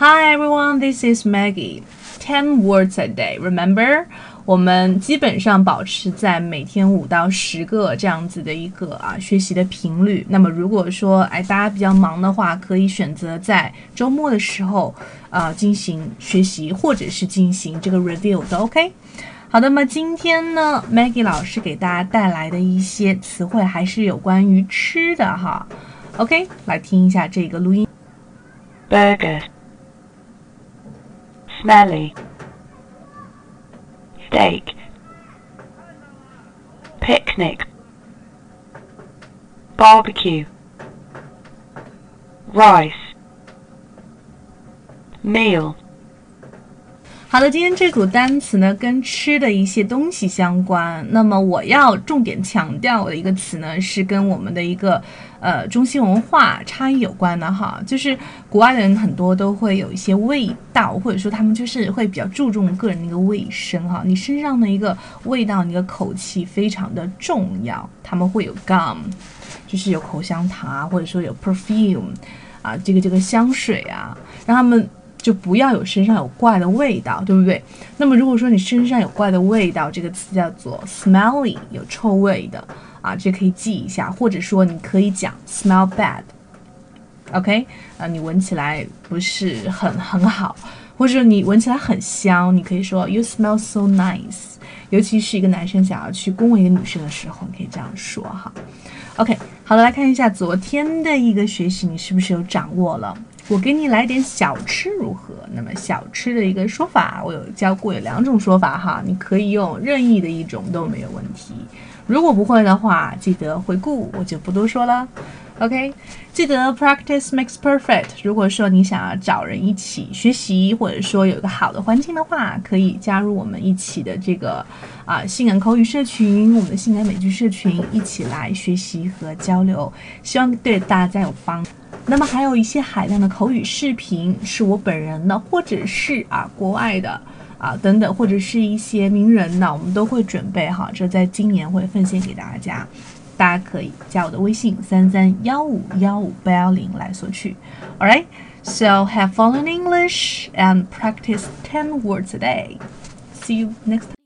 Hi everyone, this is Maggie. Ten words a day. Remember? 我们基本上保持在每天五到十个这样子的一个啊学习的频率。那么如果说哎大家比较忙的话，可以选择在周末的时候啊进行学习，或者是进行这个 review 都 OK。好的，那么今天呢，Maggie 老师给大家带来的一些词汇还是有关于吃的哈。OK，来听一下这个录音。burger, smelly, steak, picnic, barbecue, rice, meal. 好的，今天这组单词呢跟吃的一些东西相关。那么我要重点强调的一个词呢是跟我们的一个呃中西文化差异有关的哈，就是国外的人很多都会有一些味道，或者说他们就是会比较注重个人的一个卫生哈。你身上的一个味道，你的口气非常的重要。他们会有 gum，就是有口香糖啊，或者说有 perfume 啊，这个这个香水啊，让他们。就不要有身上有怪的味道，对不对？那么如果说你身上有怪的味道，这个词叫做 smelly，有臭味的啊，这可以记一下。或者说你可以讲 smell bad，OK？啊，你闻起来不是很很好，或者你闻起来很香，你可以说 you smell so nice。尤其是一个男生想要去恭维一个女生的时候，你可以这样说哈。OK，好了，来看一下昨天的一个学习，你是不是有掌握了？我给你来点小吃如何？那么小吃的一个说法，我有教过，有两种说法哈，你可以用任意的一种都没有问题。如果不会的话，记得回顾，我就不多说了。OK，记得 practice makes perfect。如果说你想要找人一起学习，或者说有一个好的环境的话，可以加入我们一起的这个啊性感口语社群，我们的性感美剧社群，一起来学习和交流，希望对大家有帮。那么还有一些海量的口语视频是我本人的，或者是啊国外的啊等等，或者是一些名人的，我们都会准备好，这在今年会奉献给大家。大家可以加我的微信三三幺五幺五八幺零来索取。All right, so have fun in English and practice ten words a day. See you next.